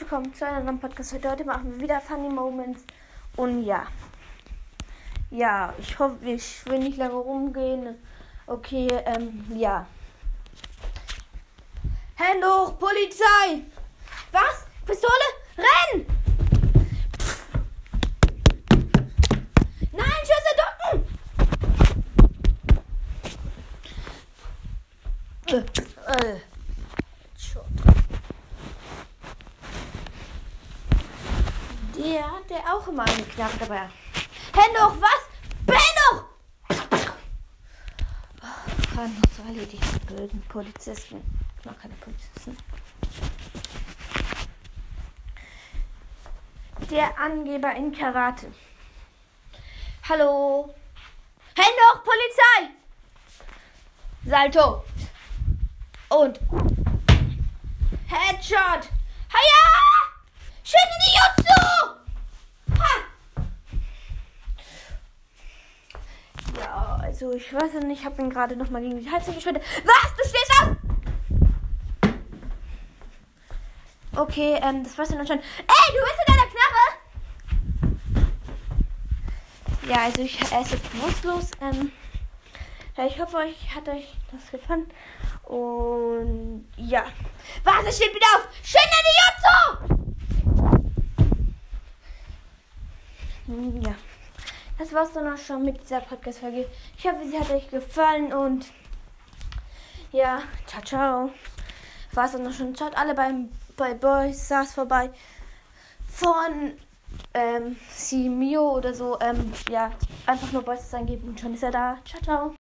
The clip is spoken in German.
willkommen zu einem neuen Podcast. Heute, heute machen wir wieder Funny Moments. Und ja. Ja, ich hoffe, ich will nicht lange rumgehen. Okay, ähm, ja. Hände hoch, Polizei! Was? Pistole? Renn! Nein, Schüsse ducken! Äh, äh. Hat der auch immer dabei. Hände hoch, was? Hoch! Oh, kann noch so erledigt, die blöden Polizisten. Ich mag keine Polizisten. Der Angeber in Karate. Hallo? Hände hoch, Polizei! Salto. Und Headshot. Haja! Schön in die Jutsu! Ha! Ja, also ich weiß nicht, ich habe ihn gerade noch mal gegen die Halse geschwindet. Was? Du stehst auf? Okay, ähm, das war's dann anscheinend. Ey, du bist in deiner Knarre! Ja, also ich esse bewusstlos. Ähm, ja, ich hoffe, euch hat euch das gefallen. Und ja. Was? Es steht wieder auf! Schön in die Jutsu! Ja. Das war's dann auch schon mit dieser Podcast-Folge. Ich hoffe, sie hat euch gefallen und ja, ciao, ciao. War's dann auch schon. Schaut alle beim, bei Boys Stars vorbei. Von ähm, Simio oder so. Ähm, ja, einfach nur Boys eingeben und schon ist er da. Ciao, ciao.